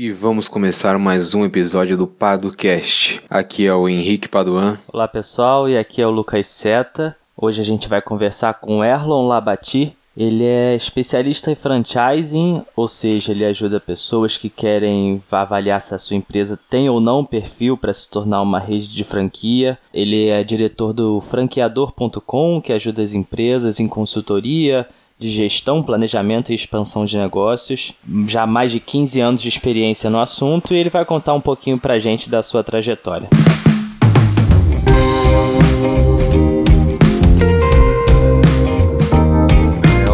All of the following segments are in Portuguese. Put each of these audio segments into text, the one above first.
E vamos começar mais um episódio do PadoCast. Aqui é o Henrique Paduan. Olá pessoal, e aqui é o Lucas Seta. Hoje a gente vai conversar com Erlon Labati. Ele é especialista em franchising, ou seja, ele ajuda pessoas que querem avaliar se a sua empresa tem ou não perfil para se tornar uma rede de franquia. Ele é diretor do franqueador.com, que ajuda as empresas em consultoria, de gestão, planejamento e expansão de negócios, já mais de 15 anos de experiência no assunto, e ele vai contar um pouquinho pra gente da sua trajetória.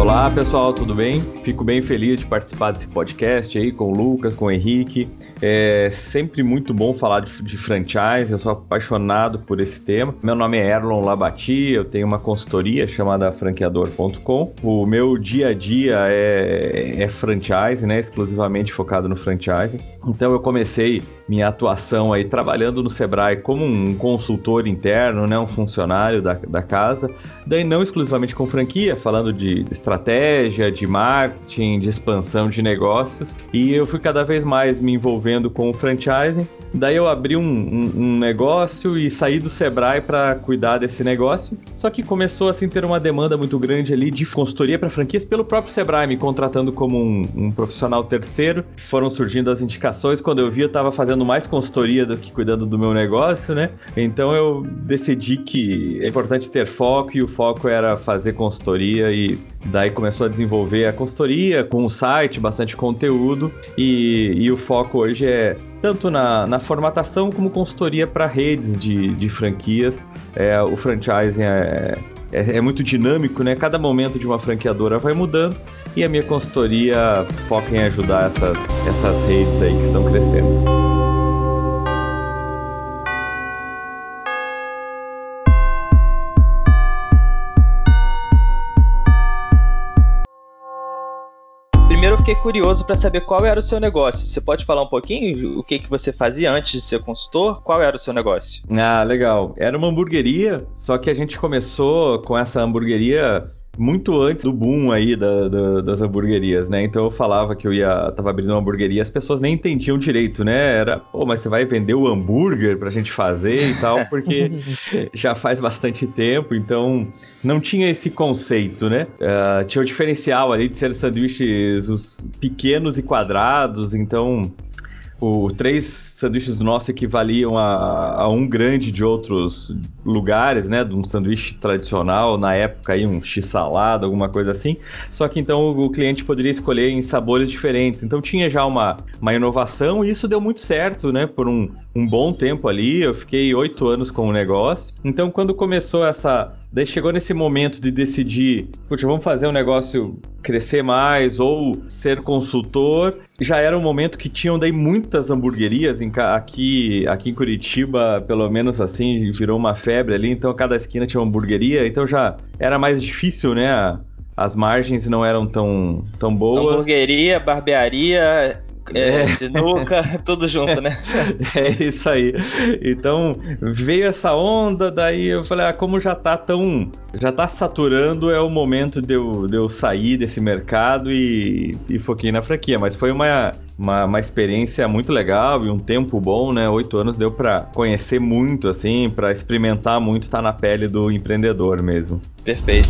Olá pessoal, tudo bem? Fico bem feliz de participar desse podcast aí com o Lucas, com o Henrique. É sempre muito bom falar de, de, franchise, eu sou apaixonado por esse tema. Meu nome é Erlon Labati, eu tenho uma consultoria chamada franqueador.com. O meu dia a dia é, é franchise, né? Exclusivamente focado no franchise. Então eu comecei minha atuação aí trabalhando no Sebrae como um consultor interno, né? Um funcionário da, da casa. Daí não exclusivamente com franquia, falando de estratégia, de marketing, de expansão de negócios. E eu fui cada vez mais me envolvendo envolvendo com o franchising. Daí eu abri um, um, um negócio e saí do Sebrae para cuidar desse negócio. Só que começou assim ter uma demanda muito grande ali de consultoria para franquias pelo próprio Sebrae, me contratando como um, um, profissional terceiro. Foram surgindo as indicações. Quando eu vi, eu estava fazendo mais consultoria do que cuidando do meu negócio, né? Então eu decidi que é importante ter foco e o foco era fazer consultoria e Daí começou a desenvolver a consultoria com o site, bastante conteúdo e, e o foco hoje é tanto na, na formatação como consultoria para redes de, de franquias. É, o franchising é, é, é, muito dinâmico, né? Cada momento de uma franqueadora vai mudando e a minha consultoria foca em ajudar essas, essas redes aí que estão crescendo. Fiquei curioso para saber qual era o seu negócio. Você pode falar um pouquinho o que, que você fazia antes de ser consultor? Qual era o seu negócio? Ah, legal. Era uma hamburgueria, só que a gente começou com essa hamburgueria muito antes do boom aí da, da, das hamburguerias, né? Então eu falava que eu ia tava abrindo uma hamburgueria, as pessoas nem entendiam direito, né? Era, pô, mas você vai vender o hambúrguer pra gente fazer e tal, porque já faz bastante tempo, então não tinha esse conceito, né? Uh, tinha o diferencial ali de ser sanduíches os pequenos e quadrados, então o três sanduíches nossos equivaliam a, a, um grande de outros lugares, né? De um sanduíche tradicional, na época aí um x-salada, alguma coisa assim. Só que então o cliente poderia escolher em sabores diferentes. Então tinha já uma, uma inovação e isso deu muito certo, né? Por um, um bom tempo ali. Eu fiquei oito anos com o negócio. Então quando começou essa Daí chegou nesse momento de decidir, puxa, vamos fazer um negócio crescer mais ou ser consultor. Já era um momento que tinham daí muitas hamburguerias em, aqui, aqui em Curitiba, pelo menos assim, virou uma febre ali, então cada esquina tinha uma hamburgueria, então já era mais difícil, né? As margens não eram tão, tão boas. Hamburgueria, barbearia, é, sinuca, tudo junto, né? É isso aí. Então, veio essa onda, daí eu falei, ah, como já tá tão. Já tá saturando, é o momento de eu, de eu sair desse mercado e, e foquei na franquia. Mas foi uma, uma, uma experiência muito legal e um tempo bom, né? Oito anos deu para conhecer muito, assim, para experimentar muito, tá na pele do empreendedor mesmo. Perfeito.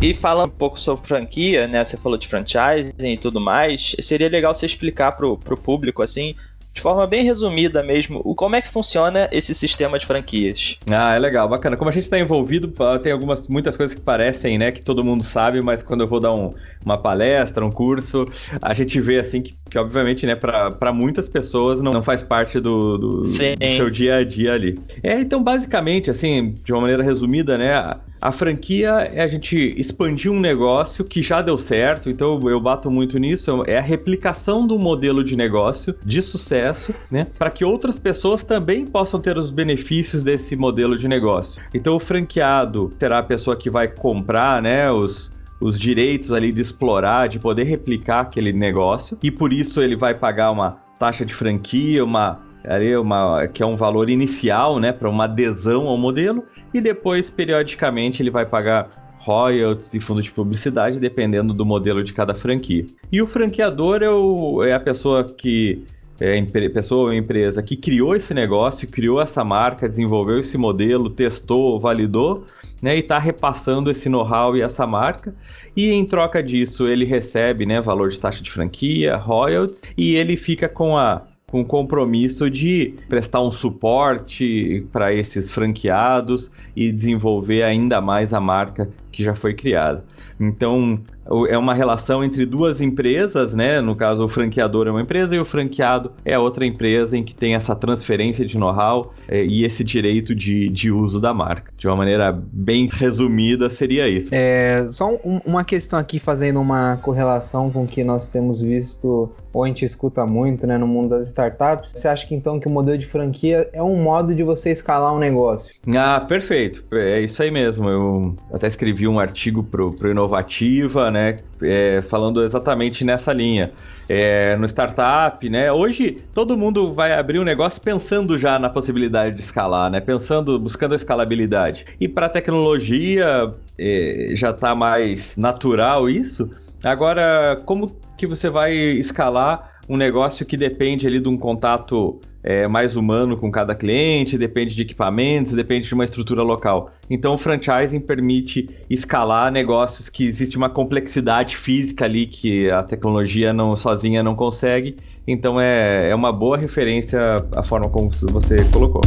E falando um pouco sobre franquia, né? Você falou de franchising e tudo mais. Seria legal você explicar pro, pro público, assim, de forma bem resumida mesmo, o como é que funciona esse sistema de franquias. Ah, é legal, bacana. Como a gente está envolvido, tem algumas muitas coisas que parecem, né, que todo mundo sabe, mas quando eu vou dar um, uma palestra, um curso, a gente vê assim que, que obviamente, né, para muitas pessoas não, não faz parte do, do, do, seu dia a dia ali. É, então, basicamente, assim, de uma maneira resumida, né, a franquia é a gente expandir um negócio que já deu certo, então eu bato muito nisso, é a replicação do modelo de negócio de sucesso, né, para que outras pessoas também possam ter os benefícios desse modelo de negócio. Então o franqueado será a pessoa que vai comprar, né, os os direitos ali de explorar, de poder replicar aquele negócio, e por isso ele vai pagar uma taxa de franquia, uma ali uma, que é um valor inicial, né, para uma adesão ao modelo, e depois periodicamente ele vai pagar royalties e fundo de publicidade, dependendo do modelo de cada franquia. E o franqueador é, o, é a pessoa que é, pessoa ou empresa que criou esse negócio, criou essa marca, desenvolveu esse modelo, testou, validou, né, e está repassando esse know-how e essa marca. E em troca disso, ele recebe né, valor de taxa de franquia, royalties, e ele fica com a com compromisso de prestar um suporte para esses franqueados e desenvolver ainda mais a marca que já foi criada. Então, é uma relação entre duas empresas, né? No caso, o franqueador é uma empresa e o franqueado é outra empresa em que tem essa transferência de know-how é, e esse direito de, de uso da marca. De uma maneira bem resumida, seria isso. É, só um, uma questão aqui, fazendo uma correlação com o que nós temos visto ou a gente escuta muito né, no mundo das startups. Você acha que então que o modelo de franquia é um modo de você escalar um negócio? Ah, perfeito. É isso aí mesmo. Eu até escrevi um artigo para o Inovativa, né? É, falando exatamente nessa linha. É, no startup, né? Hoje todo mundo vai abrir um negócio pensando já na possibilidade de escalar, né? Pensando, buscando a escalabilidade. E para tecnologia é, já está mais natural isso. Agora, como que você vai escalar um negócio que depende ali de um contato é, mais humano com cada cliente, depende de equipamentos, depende de uma estrutura local. Então, o franchising permite escalar negócios que existe uma complexidade física ali que a tecnologia não sozinha não consegue. Então, é, é uma boa referência a forma como você colocou.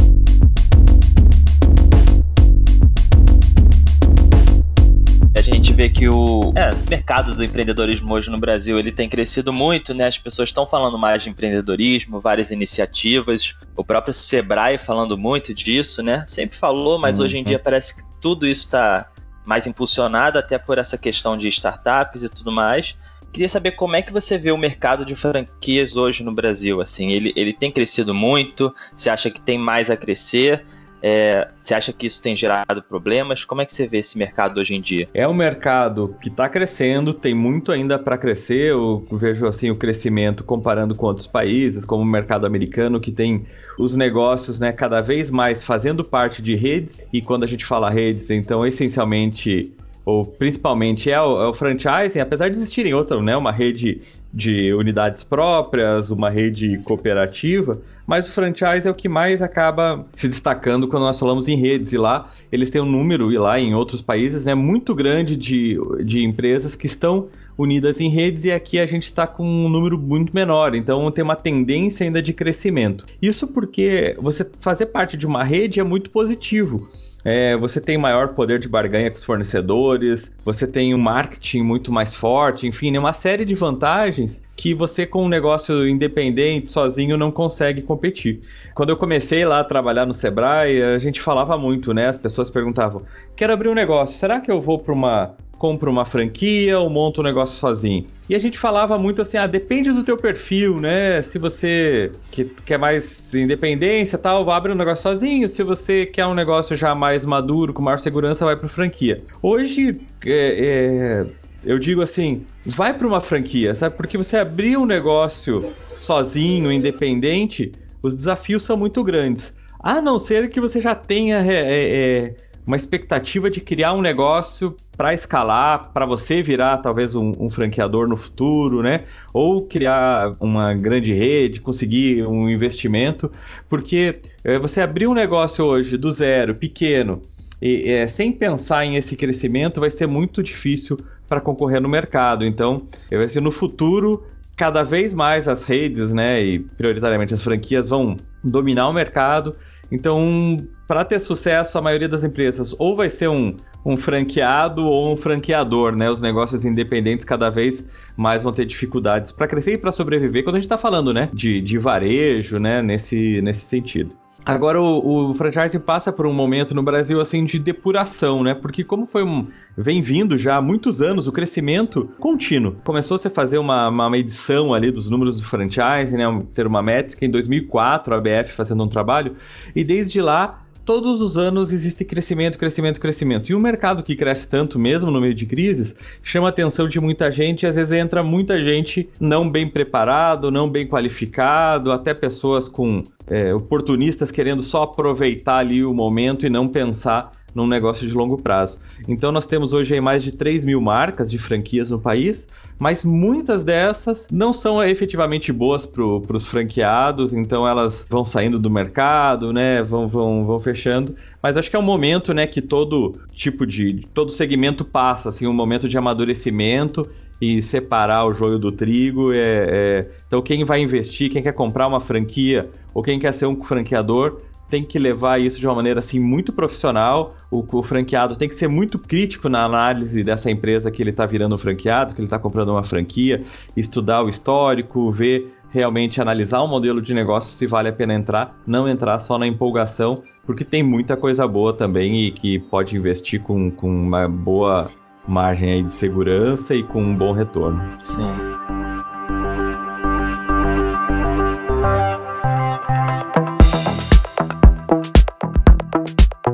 Gente vê que o é, mercado do empreendedorismo hoje no Brasil ele tem crescido muito, né? As pessoas estão falando mais de empreendedorismo, várias iniciativas, o próprio Sebrae falando muito disso, né? Sempre falou, mas uhum. hoje em dia parece que tudo isso está mais impulsionado até por essa questão de startups e tudo mais. Queria saber como é que você vê o mercado de franquias hoje no Brasil. Assim, ele, ele tem crescido muito? Você acha que tem mais a crescer? É, você acha que isso tem gerado problemas? Como é que você vê esse mercado hoje em dia? É um mercado que está crescendo, tem muito ainda para crescer. Eu vejo assim o crescimento comparando com outros países, como o mercado americano, que tem os negócios né, cada vez mais fazendo parte de redes. E quando a gente fala redes, então essencialmente ou principalmente é o, é o franchising, apesar de existirem outras, né, uma rede de unidades próprias, uma rede cooperativa, mas o franchise é o que mais acaba se destacando quando nós falamos em redes, e lá eles têm um número, e lá em outros países, é muito grande de, de empresas que estão unidas em redes, e aqui a gente está com um número muito menor, então tem uma tendência ainda de crescimento. Isso porque você fazer parte de uma rede é muito positivo. É, você tem maior poder de barganha com os fornecedores, você tem um marketing muito mais forte, enfim, né, uma série de vantagens que você com um negócio independente, sozinho, não consegue competir. Quando eu comecei lá a trabalhar no Sebrae, a gente falava muito, né? As pessoas perguntavam: quero abrir um negócio, será que eu vou para uma compro uma franquia ou monto um negócio sozinho. E a gente falava muito assim, ah, depende do teu perfil, né? Se você que, quer mais independência tal, abre um negócio sozinho. Se você quer um negócio já mais maduro, com maior segurança, vai para franquia. Hoje, é, é, eu digo assim, vai para uma franquia, sabe? Porque você abrir um negócio sozinho, independente, os desafios são muito grandes. A não ser que você já tenha... É, é, uma expectativa de criar um negócio para escalar, para você virar talvez um, um, franqueador no futuro, né? Ou criar uma grande rede, conseguir um investimento, porque é, você abrir um negócio hoje do zero, pequeno, e, é, sem pensar em esse crescimento, vai ser muito difícil para concorrer no mercado. Então, vai ser no futuro cada vez mais as redes, né, e prioritariamente as franquias vão dominar o mercado então, para ter sucesso, a maioria das empresas ou vai ser um, um franqueado ou um franqueador, né? Os negócios independentes cada vez mais vão ter dificuldades para crescer e para sobreviver quando a gente está falando, né? De, de varejo, né? Nesse, nesse sentido. Agora o, o franchising passa por um momento no Brasil assim de depuração, né? Porque como foi um vem vindo já há muitos anos o crescimento contínuo. Começou -se a fazer uma, uma medição ali dos números do franchising, né? Ter uma métrica em 2004, a ABF fazendo um trabalho, e desde lá todos os anos existe crescimento, crescimento, crescimento. E um mercado que cresce tanto mesmo no meio de crises chama a atenção de muita gente e às vezes entra muita gente não bem preparado, não bem qualificado, até pessoas com é, oportunistas querendo só aproveitar ali o momento e não pensar num negócio de longo prazo. Então nós temos hoje mais de 3 mil marcas de franquias no país, mas muitas dessas não são efetivamente boas para os franqueados, então elas vão saindo do mercado, né? Vão, vão, vão fechando. Mas acho que é um momento, né, que todo tipo de. todo segmento passa, assim, um momento de amadurecimento e separar o joio do trigo. É, é... Então, quem vai investir, quem quer comprar uma franquia ou quem quer ser um franqueador, tem que levar isso de uma maneira assim muito profissional. O, o franqueado tem que ser muito crítico na análise dessa empresa que ele está virando um franqueado, que ele está comprando uma franquia, estudar o histórico, ver realmente analisar o modelo de negócio se vale a pena entrar, não entrar só na empolgação, porque tem muita coisa boa também e que pode investir com, com uma boa margem aí de segurança e com um bom retorno. Sim.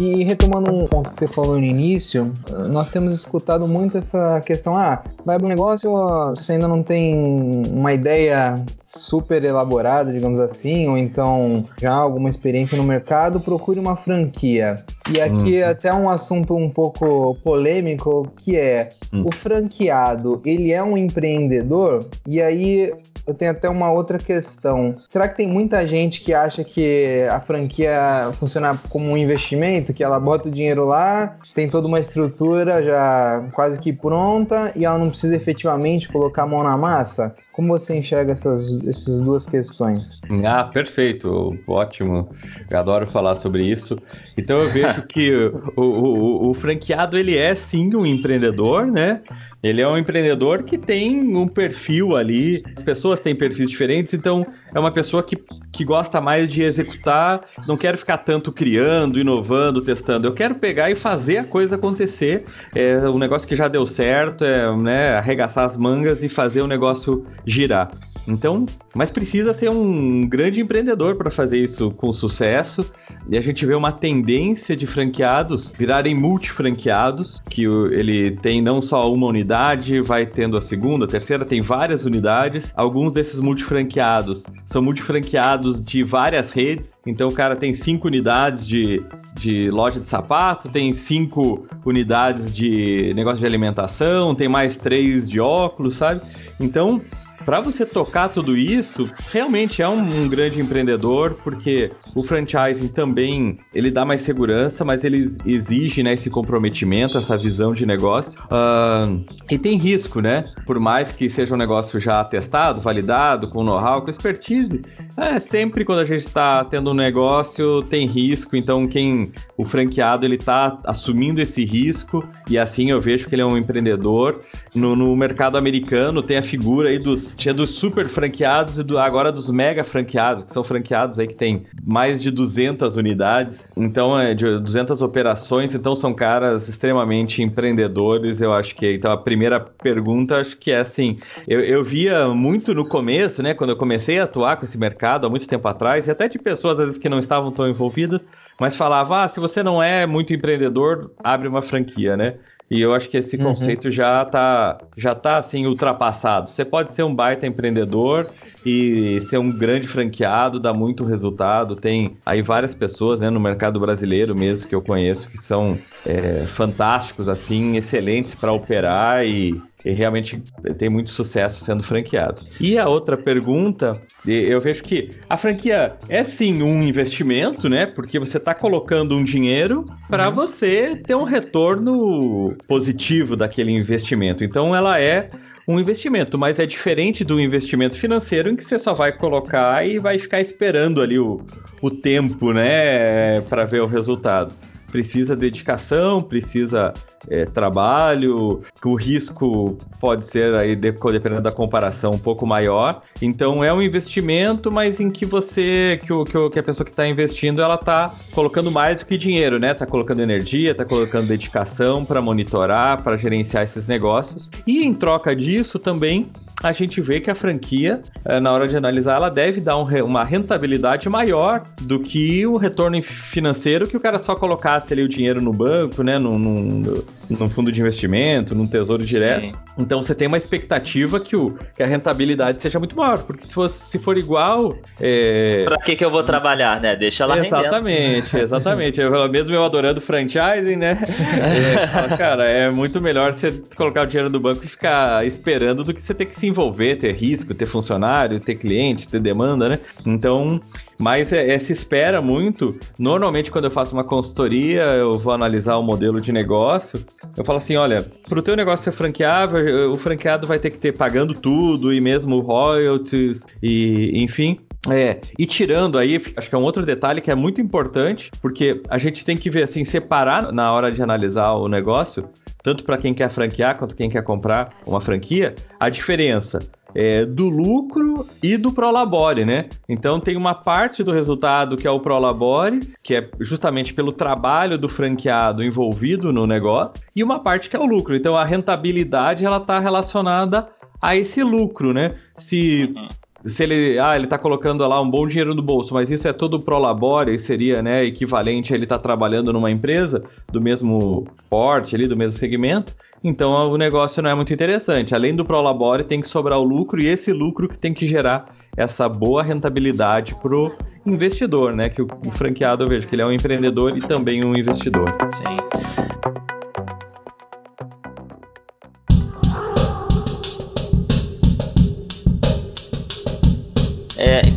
E, retomando um ponto que você falou no início, nós temos escutado muito essa questão: ah, vai para o negócio, se você ainda não tem uma ideia super elaborada, digamos assim, ou então já alguma experiência no mercado, procure uma franquia. E aqui é até um assunto um pouco polêmico, que é hum. o franqueado, ele é um empreendedor? E aí eu tenho até uma outra questão. Será que tem muita gente que acha que a franquia funciona como um investimento, que ela bota o dinheiro lá, tem toda uma estrutura já quase que pronta e ela não precisa efetivamente colocar a mão na massa? Como você enxerga essas, essas duas questões? Ah, perfeito, ótimo. Eu adoro falar sobre isso. Então eu vejo que o, o, o franqueado ele é sim um empreendedor, né? Ele é um empreendedor que tem um perfil ali, as pessoas têm perfis diferentes, então é uma pessoa que, que gosta mais de executar, não quero ficar tanto criando, inovando, testando. Eu quero pegar e fazer a coisa acontecer. É um negócio que já deu certo, é né, arregaçar as mangas e fazer o negócio girar. Então, mas precisa ser um grande empreendedor para fazer isso com sucesso. E a gente vê uma tendência de franqueados virarem multifranqueados, que ele tem não só uma unidade, vai tendo a segunda, a terceira, tem várias unidades. Alguns desses multifranqueados são multifranqueados de várias redes. Então o cara tem cinco unidades de, de loja de sapato, tem cinco unidades de negócio de alimentação, tem mais três de óculos, sabe? Então para você tocar tudo isso, realmente é um, um, grande empreendedor, porque o franchising também ele dá mais segurança, mas ele exige né, esse comprometimento, essa visão de negócio. Uh, e tem risco, né? Por mais que seja um negócio já testado, validado, com know-how, com expertise, é sempre quando a gente está tendo um negócio tem risco. Então quem o franqueado ele está assumindo esse risco e assim eu vejo que ele é um empreendedor. No, no mercado americano tem a figura aí dos tinha dos super franqueados e do, agora dos mega franqueados, que são franqueados aí que tem mais de 200 unidades, então é de 200 operações, então são caras extremamente empreendedores. Eu acho que então a primeira pergunta acho que é assim, eu, eu via muito no começo, né, quando eu comecei a atuar com esse mercado há muito tempo atrás, e até de pessoas às vezes que não estavam tão envolvidas, mas falava, ah, se você não é muito empreendedor, abre uma franquia, né? E eu acho que esse uhum. conceito já tá, já tá assim ultrapassado. Você pode ser um baita empreendedor e ser um grande franqueado, dá muito resultado. Tem aí várias pessoas né, no mercado brasileiro mesmo que eu conheço que são é, fantásticos, assim, excelentes para operar e, e, realmente tem muito sucesso sendo franqueado. E a outra pergunta, eu vejo que a franquia é sim um investimento, né? Porque você está colocando um dinheiro para uhum. você ter um retorno positivo daquele investimento. Então ela é um investimento, mas é diferente do investimento financeiro em que você só vai colocar e vai ficar esperando ali o, o tempo, né, para ver o resultado precisa dedicação, precisa é, trabalho, o risco pode ser aí, dependendo da comparação, um pouco maior. Então é um investimento, mas em que você, que, o, que, a pessoa que está investindo, ela está colocando mais do que dinheiro, né? Está colocando energia, está colocando dedicação para monitorar, para gerenciar esses negócios. E em troca disso também a gente vê que a franquia, eh, na hora de analisar, ela deve dar um, uma rentabilidade maior do que o retorno financeiro que o cara só colocasse ali o dinheiro no banco, né? Num, num fundo de investimento, num tesouro direto. Sim. Então você tem uma expectativa que, o, que a rentabilidade seja muito maior, porque se, fosse, se for igual. É... Pra que, que eu vou trabalhar, né? Deixa lá Exatamente, rendendo. exatamente. eu, mesmo eu adorando franchising, né? É, cara, é muito melhor você colocar o dinheiro no banco e ficar esperando do que você ter que se envolver, ter risco, ter funcionário, ter cliente, ter demanda, né? Então, mas é, é, se espera muito. Normalmente, quando eu faço uma consultoria, eu vou analisar o modelo de negócio. Eu falo assim: olha, para o teu negócio ser franqueável, o franqueado vai ter que ter pagando tudo e mesmo royalties e enfim. É, e tirando aí, acho que é um outro detalhe que é muito importante, porque a gente tem que ver assim, separar na hora de analisar o negócio, tanto para quem quer franquear quanto quem quer comprar uma franquia, a diferença é, do lucro e do Prolabore, né? Então tem uma parte do resultado que é o Prolabore, que é justamente pelo trabalho do franqueado envolvido no negócio, e uma parte que é o lucro. Então a rentabilidade ela está relacionada a esse lucro, né? Se uhum se ele, ah, ele tá colocando lá um bom dinheiro no bolso, mas isso é todo pro labore, seria, né, equivalente a ele tá trabalhando numa empresa do mesmo porte ali, do mesmo segmento, então o negócio não é muito interessante. Além do pro labore, tem que sobrar o lucro e esse lucro que tem que gerar essa boa rentabilidade pro investidor, né, que o, o franqueado eu vejo que ele é um empreendedor e também um investidor. Sim.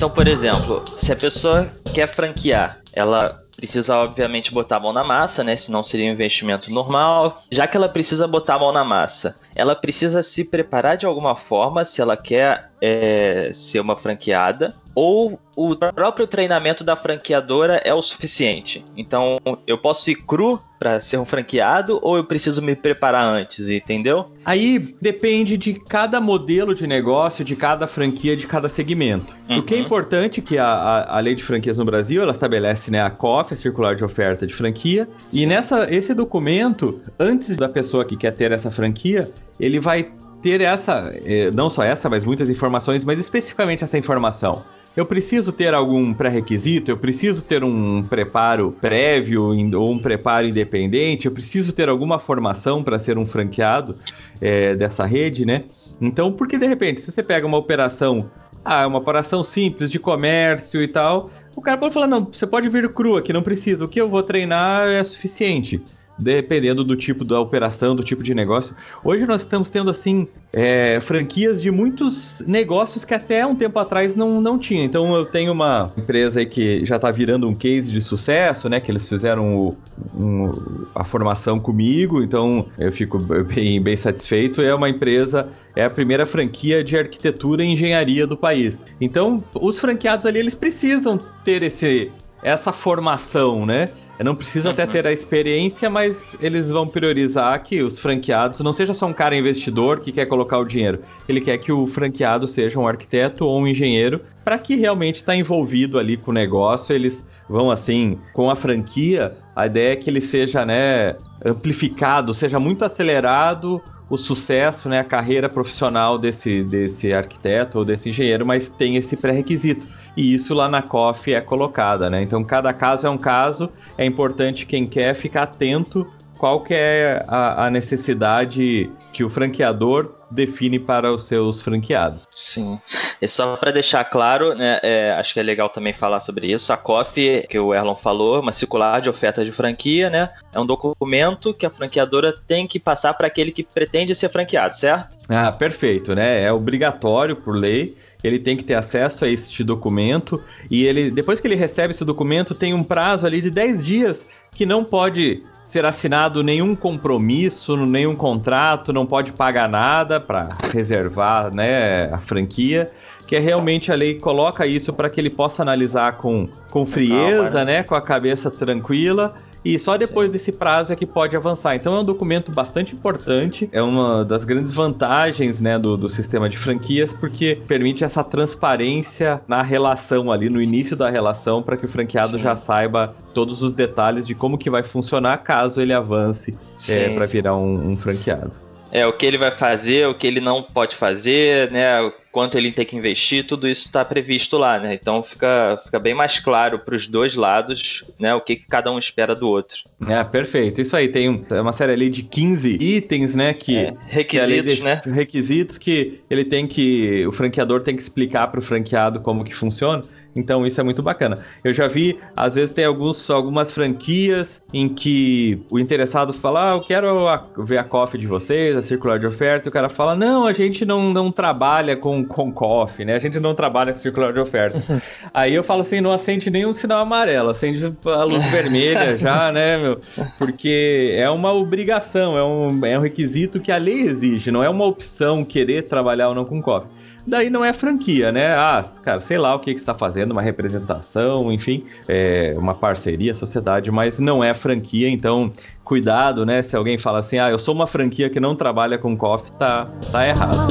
Então, por exemplo, se a pessoa quer franquear, ela precisa obviamente botar a mão na massa, né? Senão seria um investimento normal. Já que ela precisa botar a mão na massa, ela precisa se preparar de alguma forma se ela quer é, ser uma franqueada ou o próprio treinamento da franqueadora é o suficiente. Então, eu posso ir cru para ser um franqueado ou eu preciso me preparar antes, entendeu? Aí depende de cada modelo de negócio, de cada franquia, de cada segmento. Uhum. O que é uhum. importante é que a, a, a, lei de franquias no Brasil, ela estabelece né, a COF, a Circular de Oferta de Franquia, Sim. e nessa esse documento, antes da pessoa que quer ter essa franquia, ele vai ter essa, eh, não só essa, mas muitas informações, mas especificamente essa informação. Eu preciso ter algum pré-requisito? Eu preciso ter um preparo prévio ou um preparo independente? Eu preciso ter alguma formação para ser um franqueado é, dessa rede, né? Então, porque de repente, se você pega uma operação, ah, uma operação simples de comércio e tal, o cara pode falar: não, você pode vir cru aqui, não precisa. O que eu vou treinar é suficiente dependendo do tipo da operação, do tipo de negócio. Hoje nós estamos tendo, assim, é, franquias de muitos negócios que até um tempo atrás não, não tinha. Então eu tenho uma empresa aí que já está virando um case de sucesso, né? Que eles fizeram o, um, a formação comigo, então eu fico bem, bem satisfeito. É uma empresa, é a primeira franquia de arquitetura e engenharia do país. Então os franqueados ali, eles precisam ter esse, essa formação, né? Não precisa até ter a experiência, mas eles vão priorizar que os franqueados não seja só um cara investidor que quer colocar o dinheiro. Ele quer que o franqueado seja um arquiteto ou um engenheiro para que realmente está envolvido ali com o negócio. Eles vão assim, com a franquia, a ideia é que ele seja, né, amplificado, seja muito acelerado o sucesso, né, a carreira profissional desse, desse arquiteto ou desse engenheiro, mas tem esse pré-requisito e isso lá na COF é colocada, né? Então cada caso é um caso, é importante quem quer ficar atento qual que é a, a necessidade que o franqueador define para os seus franqueados. Sim. E só para deixar claro, né, é, acho que é legal também falar sobre isso. A COF, que o Erlon falou, uma circular de oferta de franquia, né? É um documento que a franqueadora tem que passar para aquele que pretende ser franqueado, certo? Ah, perfeito, né? É obrigatório por lei ele tem que ter acesso a este documento e ele depois que ele recebe esse documento tem um prazo ali de 10 dias que não pode ser assinado nenhum compromisso, nenhum contrato, não pode pagar nada para reservar, né, a franquia, que é realmente a lei coloca isso para que ele possa analisar com, com frieza, Calma, né? né, com a cabeça tranquila e só depois Sim. desse prazo é que pode avançar. Então é um documento bastante importante, é uma das grandes vantagens né, do, do sistema de franquias, porque permite essa transparência na relação ali, no início da relação, para que o franqueado Sim. já saiba todos os detalhes de como que vai funcionar caso ele avance é, para virar um, um franqueado. É, o que ele vai fazer, o que ele não pode fazer, né? Quanto ele tem que investir, tudo isso está previsto lá, né? Então fica, fica bem mais claro para os dois lados, né? O que, que, cada um espera do outro. É, perfeito. Isso aí, tem um, uma série ali de 15 itens, né? Que, é, requisitos, que né? Requisitos que ele tem que. O franqueador tem que explicar para o franqueado como que funciona. Então isso é muito bacana. Eu já vi, às vezes tem alguns, algumas franquias em que o interessado fala, ah, eu quero a, ver a coffee de vocês, a circular de oferta, e o cara fala, não, a gente não, não trabalha com, com coffee, né? A gente não trabalha com circular de oferta. Aí eu falo assim, não acende nenhum sinal amarelo, acende a luz vermelha já, né, meu? Porque é uma obrigação, é um, é um requisito que a lei exige, não é uma opção querer trabalhar ou não com coffee daí não é franquia, né? Ah, cara, sei lá o que, que está fazendo, uma representação, enfim, é uma parceria, sociedade, mas não é franquia, então cuidado, né? Se alguém fala assim, ah, eu sou uma franquia que não trabalha com coffee, tá, tá errado.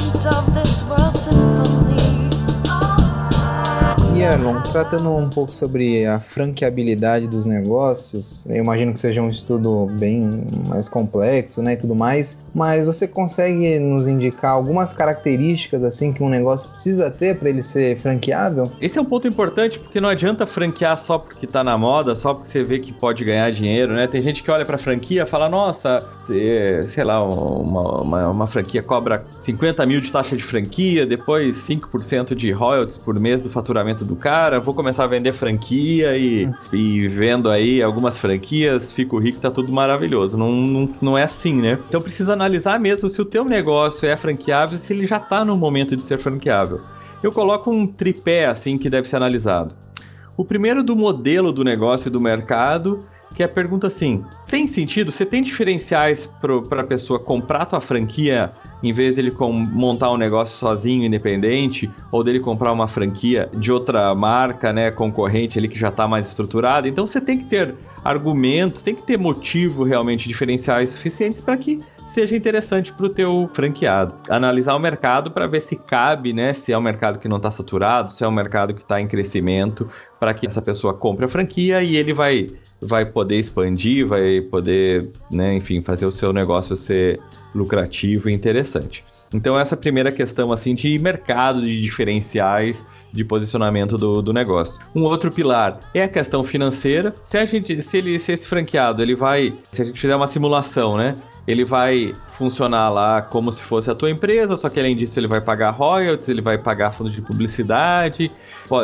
Tratando um pouco sobre a franqueabilidade dos negócios, eu imagino que seja um estudo bem mais complexo, né, e tudo mais, mas você consegue nos indicar algumas características assim que um negócio precisa ter para ele ser franqueável? Esse é um ponto importante porque não adianta franquear só porque tá na moda, só porque você vê que pode ganhar dinheiro, né? Tem gente que olha para franquia e fala, nossa, é, sei lá, uma, uma, uma franquia cobra 50 mil de taxa de franquia, depois 5% de royalties por mês do faturamento do cara, vou começar a vender franquia e, e vendo aí algumas franquias, fico rico, tá tudo maravilhoso. Não, não, não é assim, né? Então precisa analisar mesmo se o teu negócio é franqueável, se ele já tá no momento de ser franqueável. Eu coloco um tripé assim que deve ser analisado. O primeiro do modelo do negócio e do mercado, que é a pergunta assim: tem sentido? Você tem diferenciais para a pessoa comprar tua franquia em vez dele montar um negócio sozinho, independente, ou dele comprar uma franquia de outra marca, né, concorrente ali que já está mais estruturada. Então você tem que ter argumentos, tem que ter motivo realmente diferenciais suficientes para que seja interessante para o teu franqueado. Analisar o mercado para ver se cabe, né? Se é um mercado que não está saturado, se é um mercado que está em crescimento, para que essa pessoa compre a franquia e ele vai, vai poder expandir, vai poder, né, enfim, fazer o seu negócio ser lucrativo e interessante. Então essa primeira questão assim de mercado, de diferenciais, de posicionamento do, do negócio. Um outro pilar é a questão financeira. Se a gente, se ele, se esse franqueado, ele vai, se a gente fizer uma simulação, né? ele vai funcionar lá como se fosse a tua empresa, só que além disso ele vai pagar royalties, ele vai pagar fundos de publicidade,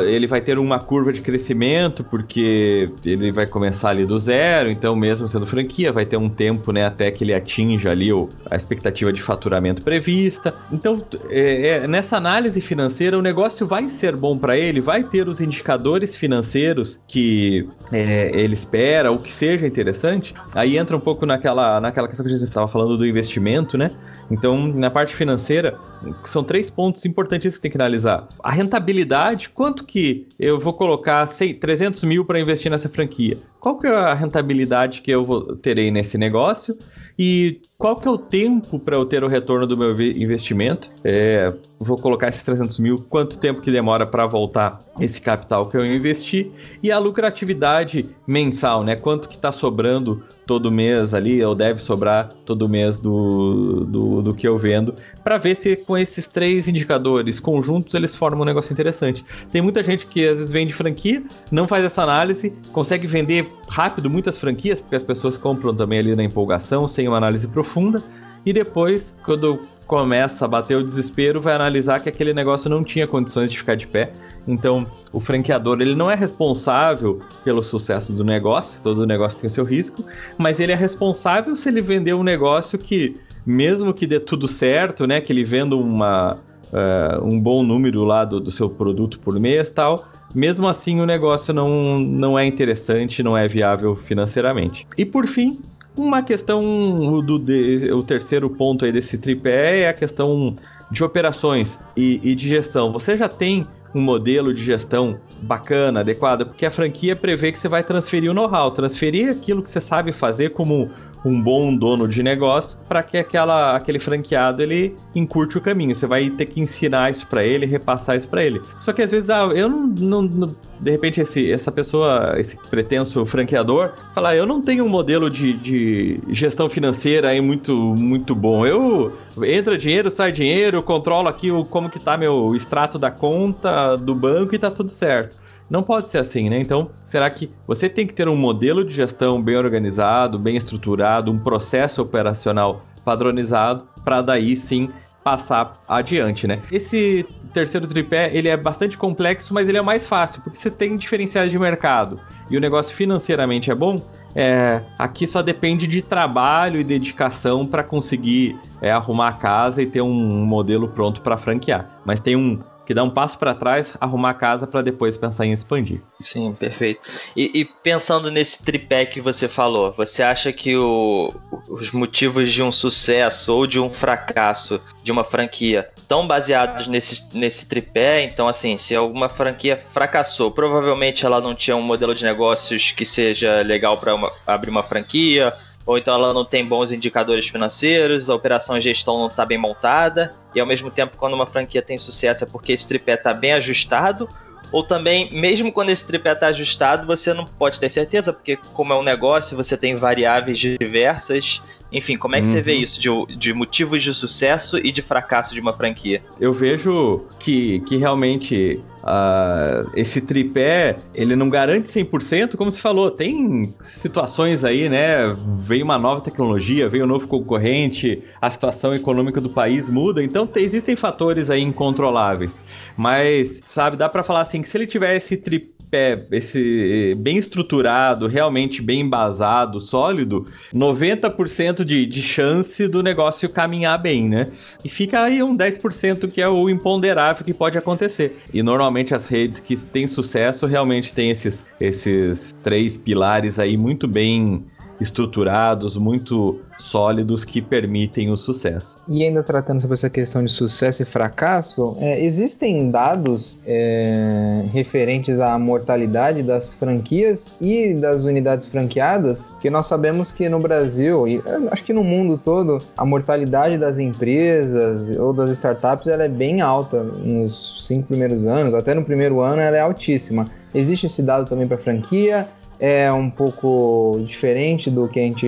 ele vai ter uma curva de crescimento, porque ele vai começar ali do zero, então mesmo sendo franquia, vai ter um tempo né, até que ele atinja ali a expectativa de faturamento prevista. Então, é, é, nessa análise financeira, o negócio vai ser bom para ele, vai ter os indicadores financeiros que é, ele espera, o que seja interessante. Aí entra um pouco naquela, naquela questão que a gente estava falando do investimento, né? Então, na parte financeira, são três pontos importantes que tem que analisar. A rentabilidade, quanto que eu vou colocar 300 mil para investir nessa franquia? Qual que é a rentabilidade que eu vou, terei nesse negócio? E qual que é o tempo para eu ter o retorno do meu investimento? É, vou colocar esses 300 mil, quanto tempo que demora para voltar esse capital que eu investi? E a lucratividade mensal, né? Quanto que está sobrando todo mês ali, ou deve sobrar todo mês do, do, do que eu vendo, para ver se com esses três indicadores conjuntos eles formam um negócio interessante. Tem muita gente que às vezes vende franquia, não faz essa análise, consegue vender rápido muitas franquias, porque as pessoas compram também ali na empolgação, sem uma análise profunda, e depois, quando começa a bater o desespero, vai analisar que aquele negócio não tinha condições de ficar de pé. Então, o franqueador ele não é responsável pelo sucesso do negócio, todo negócio tem o seu risco, mas ele é responsável se ele vender um negócio que, mesmo que dê tudo certo, né, que ele venda uma, uh, um bom número lá do, do seu produto por mês tal, mesmo assim o negócio não, não é interessante, não é viável financeiramente. E por fim, uma questão do de, o terceiro ponto aí desse tripé é a questão de operações e, e de gestão. Você já tem um modelo de gestão bacana, adequado, porque a franquia prevê que você vai transferir o know-how, transferir aquilo que você sabe fazer como um bom dono de negócio para que aquela, aquele franqueado ele encurte o caminho. Você vai ter que ensinar isso para ele, repassar isso para ele. Só que às vezes ah, eu não, não, não, de repente esse, essa pessoa, esse pretenso franqueador, fala, eu não tenho um modelo de, de gestão financeira aí muito muito bom. Eu entra dinheiro, sai dinheiro, controlo aqui o, como que tá meu extrato da conta do banco e tá tudo certo. Não pode ser assim, né? Então, será que você tem que ter um modelo de gestão bem organizado, bem estruturado, um processo operacional padronizado para daí sim passar adiante, né? Esse terceiro tripé, ele é bastante complexo, mas ele é mais fácil, porque você tem diferenciais de mercado e o negócio financeiramente é bom, é, aqui só depende de trabalho e dedicação para conseguir é, arrumar a casa e ter um modelo pronto para franquear. Mas tem um, que dá um passo para trás, arrumar a casa para depois pensar em expandir. Sim, perfeito. E, e, pensando nesse tripé que você falou, você acha que o, os motivos de um sucesso ou de um fracasso de uma franquia estão baseados nesse, nesse tripé? Então, assim, se alguma franquia fracassou, provavelmente ela não tinha um modelo de negócios que seja legal para abrir uma franquia ou então ela não tem bons indicadores financeiros, a operação e gestão não está bem montada, e ao mesmo tempo, quando uma franquia tem sucesso é porque esse tripé está bem ajustado, ou também, mesmo quando esse tripé está ajustado, você não pode ter certeza, porque como é um negócio, você tem variáveis diversas. Enfim, como é que uhum. você vê isso de, de, motivos de sucesso e de fracasso de uma franquia? Eu vejo que, que realmente uh, esse tripé, ele não garante 100%, como você falou, tem situações aí, né? Veio uma nova tecnologia, veio um novo concorrente, a situação econômica do país muda, então existem fatores aí incontroláveis. Mas, sabe, dá para falar assim que se ele tiver esse tripé esse bem estruturado, realmente bem embasado, sólido, 90% de, de chance do negócio caminhar bem, né? E fica aí um 10% que é o imponderável que pode acontecer. E normalmente as redes que têm sucesso realmente têm esses, esses três pilares aí muito bem estruturados, muito sólidos que permitem o sucesso. E ainda tratando sobre essa questão de sucesso e fracasso, é, existem dados é, referentes à mortalidade das franquias e das unidades franqueadas, que nós sabemos que no Brasil e acho que no mundo todo a mortalidade das empresas ou das startups ela é bem alta nos cinco primeiros anos, até no primeiro ano ela é altíssima. Existe esse dado também para franquia? É um pouco diferente do que a gente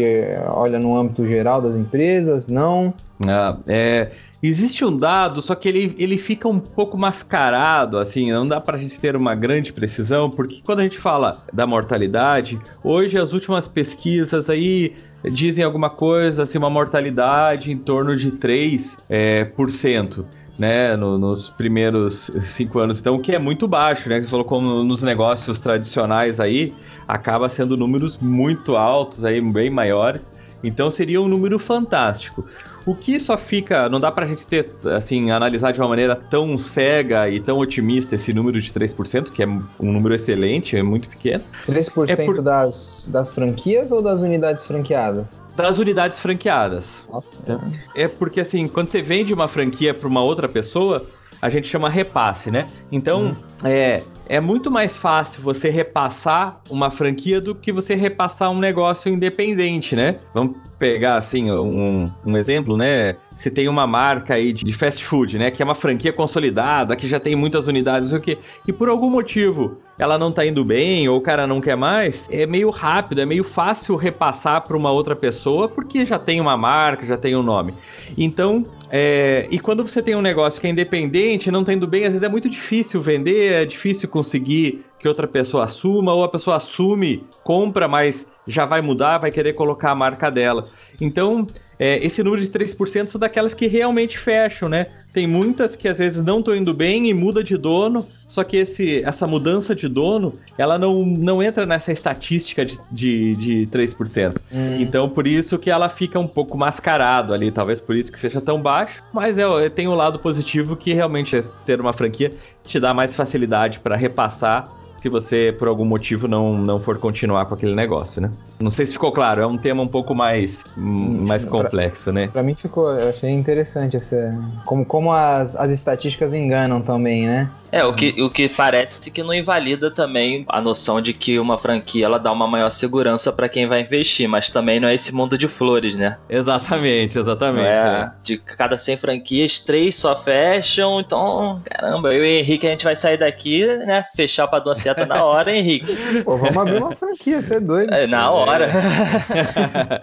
olha no âmbito geral das empresas, não? Ah, é, existe um dado, só que ele, ele fica um pouco mascarado, assim, não dá para a gente ter uma grande precisão, porque quando a gente fala da mortalidade, hoje as últimas pesquisas aí dizem alguma coisa, assim, uma mortalidade em torno de 3%. É, por cento né, no, nos primeiros cinco anos. Então, o que é muito baixo, né? Que você como nos negócios tradicionais aí, acaba sendo números muito altos, aí, bem maiores. Então, seria um número fantástico. O que só fica, não dá pra gente ter, assim, analisar de uma maneira tão cega e tão otimista esse número de 3%, que é um número excelente, é muito pequeno. 3% é por... das, das franquias ou das unidades franqueadas? das unidades franqueadas. Nossa. É porque assim, quando você vende uma franquia para uma outra pessoa, a gente chama repasse, né? Então, uhum. é, é muito mais fácil você repassar uma franquia do que você repassar um negócio independente, né? Vamos pegar assim um, um exemplo, né? Você tem uma marca aí de fast food, né? Que é uma franquia consolidada, que já tem muitas unidades, o que e por algum motivo ela não tá indo bem ou o cara não quer mais, é meio rápido, é meio fácil repassar para uma outra pessoa porque já tem uma marca, já tem um nome. Então, é, e quando você tem um negócio que é independente, não tá indo bem, às vezes é muito difícil vender, é difícil conseguir que outra pessoa assuma, ou a pessoa assume, compra, mas já vai mudar, vai querer colocar a marca dela. Então, é, esse número de 3% são daquelas que realmente fecham, né? Tem muitas que às vezes não estão indo bem e muda de dono, só que esse, essa mudança de dono, ela não, não entra nessa estatística de, de, de 3%. Hum. Então, por isso que ela fica um pouco mascarado ali, talvez por isso que seja tão baixo, mas é, tem o um lado positivo que realmente é ter uma franquia te dá mais facilidade para repassar se você, por algum motivo, não, não for continuar com aquele negócio, né? Não sei se ficou claro, é um tema um pouco mais, mais complexo, pra, né? Pra mim ficou, eu achei interessante essa, como, como as, as estatísticas enganam também, né? É, o que, o que parece que não invalida também a noção de que uma franquia ela dá uma maior segurança para quem vai investir, mas também não é esse mundo de flores, né? Exatamente, exatamente. É, é. De cada 100 franquias, três só fecham, então, caramba, eu e o Henrique a gente vai sair daqui, né? Fechar pra Dona Seta na hora, Henrique. Pô, vamos abrir uma franquia, você é doido. É, na hora hora.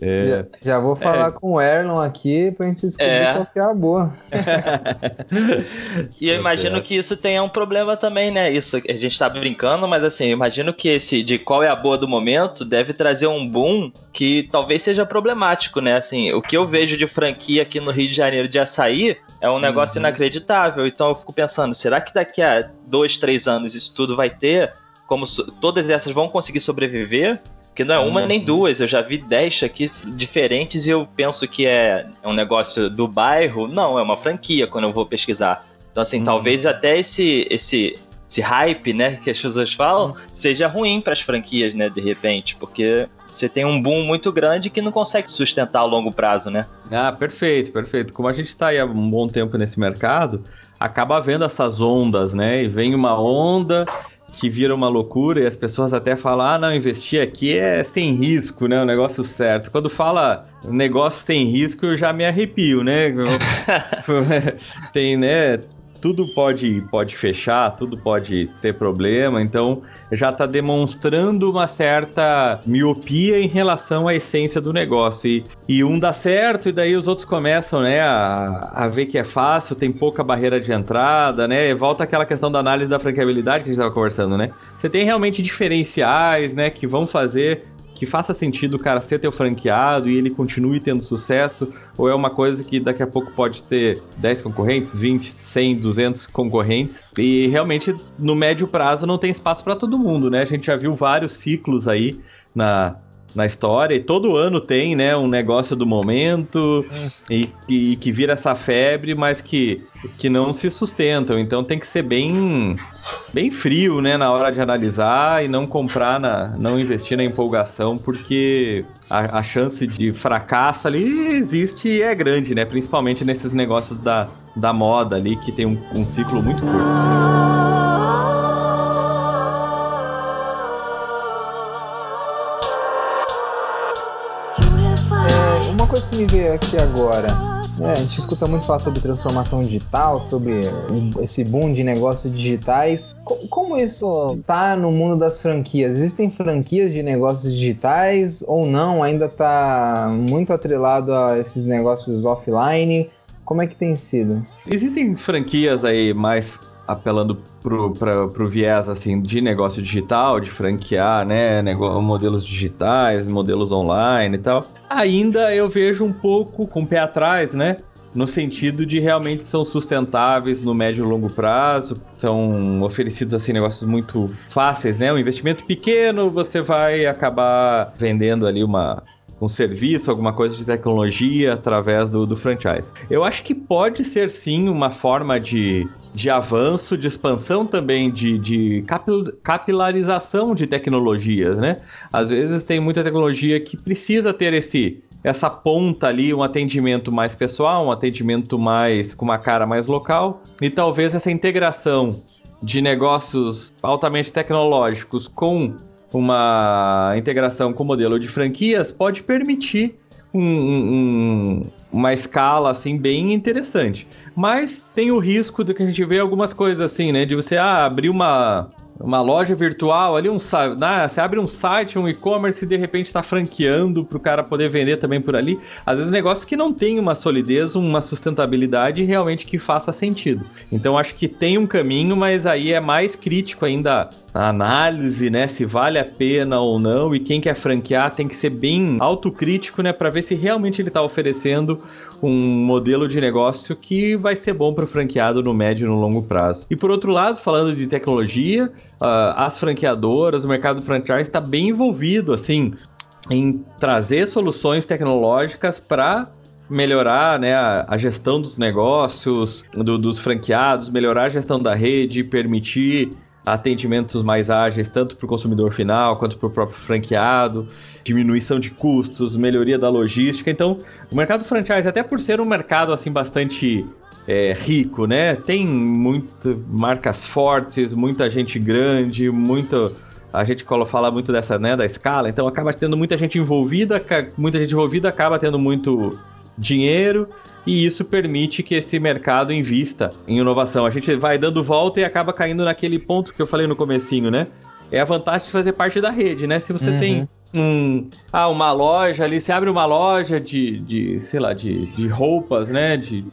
é. já, já, vou falar é. com o Erlon aqui pra gente descobrir é. qual que é a boa. e eu imagino que isso tenha um problema também, né? Isso a gente tá brincando, mas assim, eu imagino que esse de qual é a boa do momento deve trazer um boom que talvez seja problemático, né? Assim, o que eu vejo de franquia aqui no Rio de Janeiro de açaí é um negócio uhum. inacreditável. Então eu fico pensando, será que daqui a dois, três anos isso tudo vai ter? Como todas essas vão conseguir sobreviver? Porque não é uma uhum. nem duas, eu já vi dez aqui diferentes e eu penso que é um negócio do bairro. Não, é uma franquia quando eu vou pesquisar. Então, assim, uhum. talvez até esse, esse, esse hype, né, que as pessoas falam, uhum. seja ruim para as franquias, né, de repente, porque você tem um boom muito grande que não consegue sustentar a longo prazo, né? Ah, perfeito, perfeito. Como a gente está aí há um bom tempo nesse mercado, acaba vendo essas ondas, né? E vem uma onda que vira uma loucura e as pessoas até falam: ah, não, investir aqui é sem risco, né? O negócio certo. Quando fala negócio sem risco, eu já me arrepio, né? Tem, né? Tudo pode, pode fechar, tudo pode ter problema, então já está demonstrando uma certa miopia em relação à essência do negócio. E, e um dá certo, e daí os outros começam né, a, a ver que é fácil, tem pouca barreira de entrada, né? Volta aquela questão da análise da franqueabilidade que a gente estava conversando, né? Você tem realmente diferenciais, né, que vão fazer que faça sentido o cara ser teu franqueado e ele continue tendo sucesso? Ou é uma coisa que daqui a pouco pode ter 10 concorrentes, 20, 100, 200 concorrentes? E realmente no médio prazo não tem espaço para todo mundo, né? A gente já viu vários ciclos aí na, na história, e todo ano tem, né, um negócio do momento e, e, que vira essa febre, mas que, que não se sustentam. Então tem que ser bem bem frio, né, na hora de analisar e não comprar, na, não investir na empolgação, porque a, a chance de fracasso ali existe e é grande, né, principalmente nesses negócios da, da moda ali, que tem um, um ciclo muito curto. Me veio aqui agora. É, a gente escuta muito falar sobre transformação digital, sobre esse boom de negócios digitais. Como isso tá no mundo das franquias? Existem franquias de negócios digitais ou não? Ainda tá muito atrelado a esses negócios offline? Como é que tem sido? Existem franquias aí mais apelando pra, pro viés assim de negócio digital, de franquear, né, modelos digitais, modelos online e tal. Ainda eu vejo um pouco com o pé atrás, né? No sentido de realmente são sustentáveis no médio e longo prazo, são oferecidos assim negócios muito fáceis, né? Um investimento pequeno, você vai acabar vendendo ali uma, um serviço, alguma coisa de tecnologia através do, do franchise. Eu acho que pode ser sim uma forma de de avanço, de expansão também, de, de capilarização de tecnologias, né? Às vezes tem muita tecnologia que precisa ter esse essa ponta ali, um atendimento mais pessoal, um atendimento mais com uma cara mais local, e talvez essa integração de negócios altamente tecnológicos com uma integração com modelo de franquias pode permitir um, um, uma escala assim bem interessante. Mas tem o risco de que a gente vê algumas coisas assim, né? De você ah, abrir uma, uma loja virtual ali, um né? você abre um site, um e-commerce e de repente está franqueando para o cara poder vender também por ali. Às vezes negócios que não tem uma solidez, uma sustentabilidade realmente que faça sentido. Então acho que tem um caminho, mas aí é mais crítico ainda a análise, né? Se vale a pena ou não. E quem quer franquear tem que ser bem autocrítico, né? Para ver se realmente ele está oferecendo um modelo de negócio que vai ser bom para o franqueado no médio e no longo prazo. E por outro lado, falando de tecnologia, uh, as franqueadoras, o mercado do franchise está bem envolvido, assim, em trazer soluções tecnológicas para melhorar né, a, a, gestão dos negócios, do, dos franqueados, melhorar a gestão da rede, permitir atendimentos mais ágeis, tanto para o consumidor final quanto para o próprio franqueado, diminuição de custos, melhoria da logística. Então, o mercado franchise, até por ser um mercado assim bastante é, rico, né? Tem muitas marcas fortes, muita gente grande, muito a gente fala muito dessa, né, da escala, então acaba tendo muita gente envolvida, muita gente envolvida acaba tendo muito dinheiro e isso permite que esse mercado invista em inovação. A gente vai dando volta e acaba caindo naquele ponto que eu falei no comecinho, né? É a vantagem de fazer parte da rede, né? Se você uhum. tem um, ah, uma loja ali, você abre uma loja de, de sei lá, de, de roupas, né? De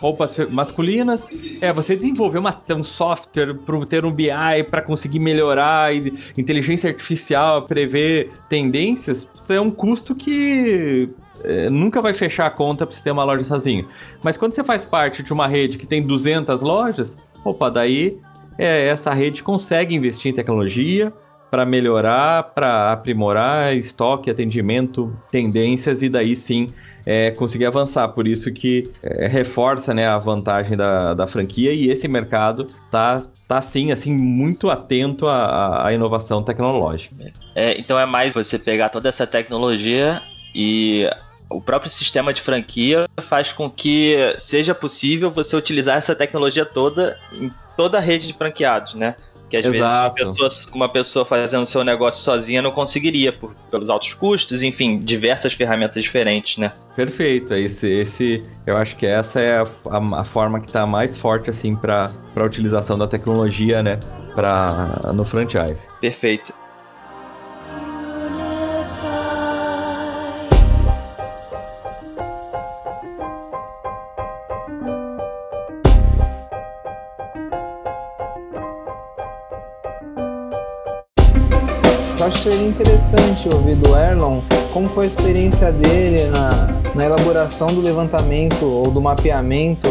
roupas masculinas. É, você desenvolver uma, um software para ter um BI para conseguir melhorar inteligência artificial, prever tendências, é um custo que é, nunca vai fechar a conta para você ter uma loja sozinho. Mas quando você faz parte de uma rede que tem 200 lojas, opa, daí é, essa rede consegue investir em tecnologia para melhorar, para aprimorar estoque, atendimento, tendências e daí sim é, conseguir avançar. Por isso que é, reforça né, a vantagem da, da franquia e esse mercado tá, tá sim, assim, muito atento à, à inovação tecnológica. É, então é mais você pegar toda essa tecnologia e o próprio sistema de franquia faz com que seja possível você utilizar essa tecnologia toda em toda a rede de franqueados, né? Que às Exato. vezes uma pessoa, uma pessoa fazendo seu negócio sozinha não conseguiria, por, pelos altos custos, enfim, diversas ferramentas diferentes, né? Perfeito, esse, esse eu acho que essa é a, a, a forma que está mais forte assim para a utilização da tecnologia, né, para no franchise. Perfeito. Interessante ouvir do Erlon como foi a experiência dele na, na elaboração do levantamento ou do mapeamento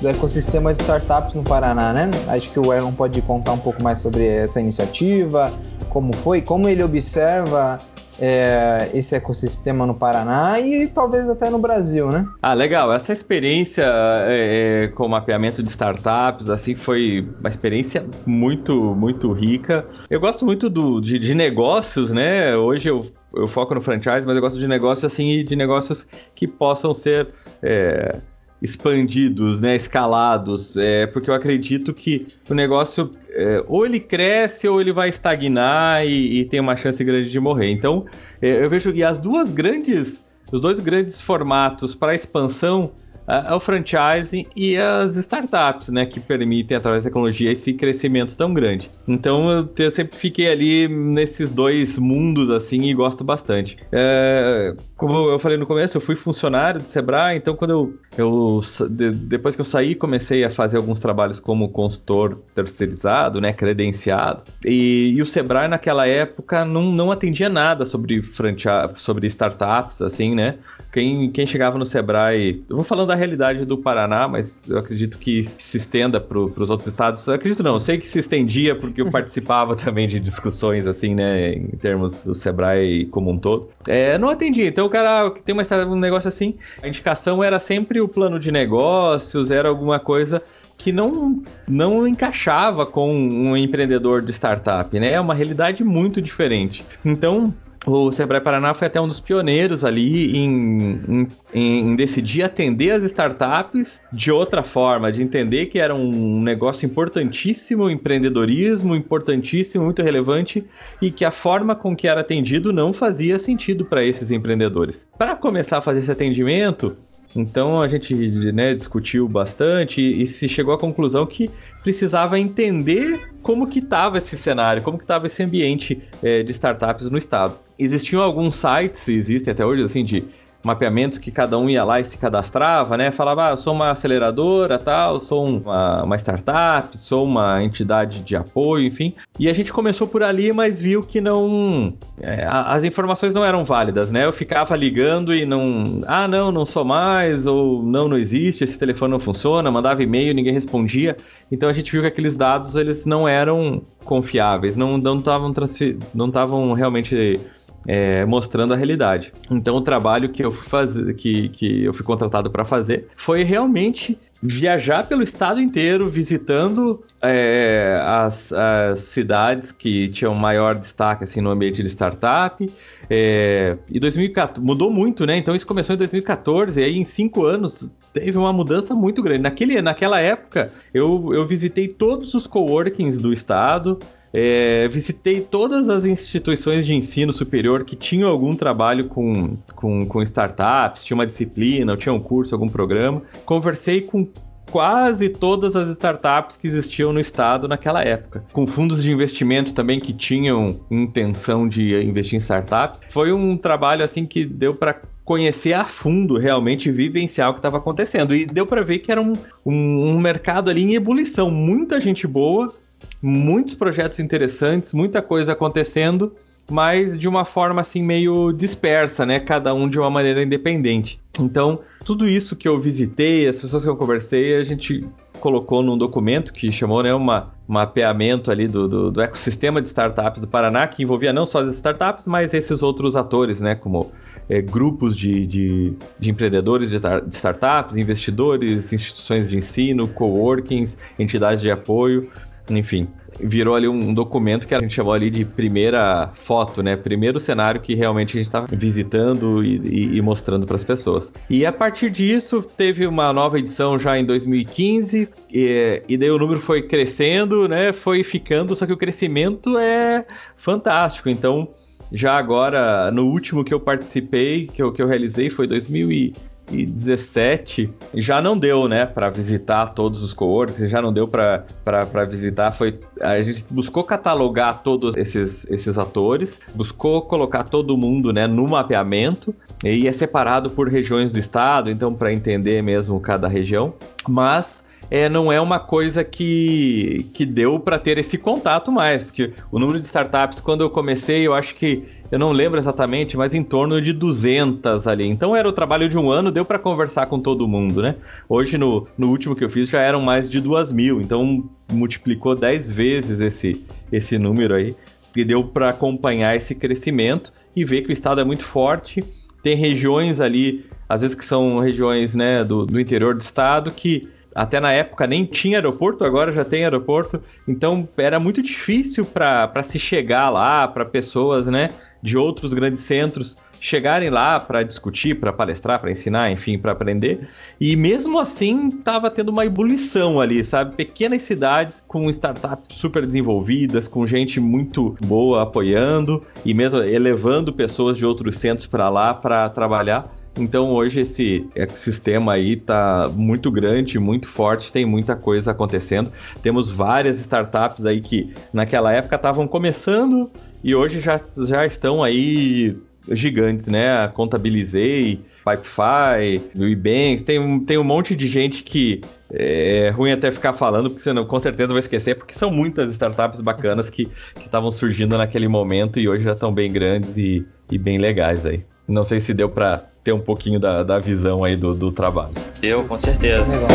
do ecossistema de startups no Paraná, né? Acho que o Erlon pode contar um pouco mais sobre essa iniciativa, como foi, como ele observa é, esse ecossistema no Paraná e talvez até no Brasil, né? Ah, legal. Essa experiência é, é, com o mapeamento de startups, assim, foi uma experiência muito, muito rica. Eu gosto muito do, de, de negócios, né? Hoje eu eu foco no franchise, mas eu gosto de negócios assim, de negócios que possam ser é, expandidos, né, escalados, é, porque eu acredito que o negócio é, ou ele cresce ou ele vai estagnar e, e tem uma chance grande de morrer. Então, é, eu vejo que as duas grandes, os dois grandes formatos para expansão é o franchising e as startups, né, que permitem, através da tecnologia, esse crescimento tão grande. Então eu, eu sempre fiquei ali nesses dois mundos, assim, e gosto bastante. É, como eu falei no começo, eu fui funcionário do Sebrae, então quando eu, eu de, depois que eu saí, comecei a fazer alguns trabalhos como consultor terceirizado, né, credenciado, e, e o Sebrae naquela época não, não atendia nada sobre sobre startups, assim, né, quem, quem chegava no Sebrae, eu vou falando da realidade do Paraná, mas eu acredito que se estenda para os outros estados. Eu acredito não, eu sei que se estendia porque eu participava também de discussões assim, né, em termos do Sebrae como um todo. É, não atendia. Então o cara tem uma um negócio assim, a indicação era sempre o plano de negócios, era alguma coisa que não, não encaixava com um empreendedor de startup, né? É uma realidade muito diferente. Então, o Sebrae Paraná foi até um dos pioneiros ali em, em, em, decidir atender as startups de outra forma, de entender que era um negócio importantíssimo, empreendedorismo importantíssimo, muito relevante e que a forma com que era atendido não fazia sentido para esses empreendedores. Para começar a fazer esse atendimento, então a gente né, discutiu bastante e, e se chegou à conclusão que precisava entender como que estava esse cenário, como que estava esse ambiente é, de startups no estado. Existiam alguns sites, existem até hoje, assim, de mapeamentos que cada um ia lá e se cadastrava, né? Falava, ah, eu sou uma aceleradora, tal, sou uma, uma startup, sou uma entidade de apoio, enfim. E a gente começou por ali, mas viu que não. É, as informações não eram válidas, né? Eu ficava ligando e não. Ah, não, não sou mais, ou não, não existe, esse telefone não funciona, mandava e-mail, ninguém respondia. Então a gente viu que aqueles dados eles não eram confiáveis, não estavam não estavam realmente é, mostrando a realidade. Então o trabalho que eu fui fazer, que, que eu fui contratado para fazer, foi realmente viajar pelo estado inteiro, visitando é, as, as, cidades que tinham maior destaque assim, no ambiente de startup. É, e 2014 mudou muito, né? Então isso começou em 2014, e aí em cinco anos teve uma mudança muito grande. Naquele, naquela época, eu, eu visitei todos os coworkings do estado, é, visitei todas as instituições de ensino superior que tinham algum trabalho com, com, com startups, tinha uma disciplina, ou tinha um curso, algum programa. Conversei com quase todas as startups que existiam no estado naquela época. Com fundos de investimento também que tinham intenção de investir em startups. Foi um trabalho assim que deu para conhecer a fundo realmente vivenciar o que estava acontecendo. E deu para ver que era um, um, um mercado ali em ebulição, muita gente boa, muitos projetos interessantes, muita coisa acontecendo mas de uma forma assim meio dispersa, né? Cada um de uma maneira independente. Então, tudo isso que eu visitei, as pessoas que eu conversei, a gente colocou num documento que chamou, né, uma mapeamento ali do, do, do ecossistema de startups do Paraná, que envolvia não só as startups, mas esses outros atores, né, como é, grupos de, de, de empreendedores de, de, startups, investidores, instituições de ensino, coworkings, entidades de apoio, enfim virou ali um documento que a gente chamou ali de primeira foto, né? Primeiro cenário que realmente a gente estava visitando e, e, e mostrando para as pessoas. E a partir disso, teve uma nova edição já em 2015, e, e daí o número foi crescendo, né? Foi ficando, só que o crescimento é fantástico. Então, já agora, no último que eu participei, que eu, que eu realizei, foi 2000 e 2017 já não deu, né, para visitar todos os coortes, já não deu para visitar, foi a gente buscou catalogar todos esses, esses atores, buscou colocar todo mundo, né, no mapeamento e é separado por regiões do estado, então para entender mesmo cada região, mas é, não é uma coisa que, que deu para ter esse contato mais, porque o número de startups, quando eu comecei, eu acho que, eu não lembro exatamente, mas em torno de 200 ali. Então era o trabalho de um ano, deu para conversar com todo mundo, né? Hoje, no, no último que eu fiz, já eram mais de 2 mil, então multiplicou 10 vezes esse, esse número aí, e deu para acompanhar esse crescimento e ver que o estado é muito forte. Tem regiões ali, às vezes que são regiões né, do, do interior do estado, que até na época nem tinha aeroporto, agora já tem aeroporto. Então era muito difícil para se chegar lá, para pessoas né, de outros grandes centros chegarem lá para discutir, para palestrar, para ensinar, enfim, para aprender. E mesmo assim, estava tendo uma ebulição ali, sabe? Pequenas cidades com startups super desenvolvidas, com gente muito boa apoiando e mesmo elevando pessoas de outros centros para lá para trabalhar. Então hoje esse ecossistema aí tá muito grande, muito forte, tem muita coisa acontecendo. Temos várias startups aí que naquela época estavam começando e hoje já, já estão aí gigantes, né? Contabilizei, Pipefy, Nubanks, tem, tem um monte de gente que é ruim até ficar falando, porque você não, com certeza vai esquecer, porque são muitas startups bacanas que estavam surgindo naquele momento e hoje já estão bem grandes e, e bem legais aí. Não sei se deu para ter um pouquinho da, da visão aí do, do trabalho. Eu, com certeza. Legal.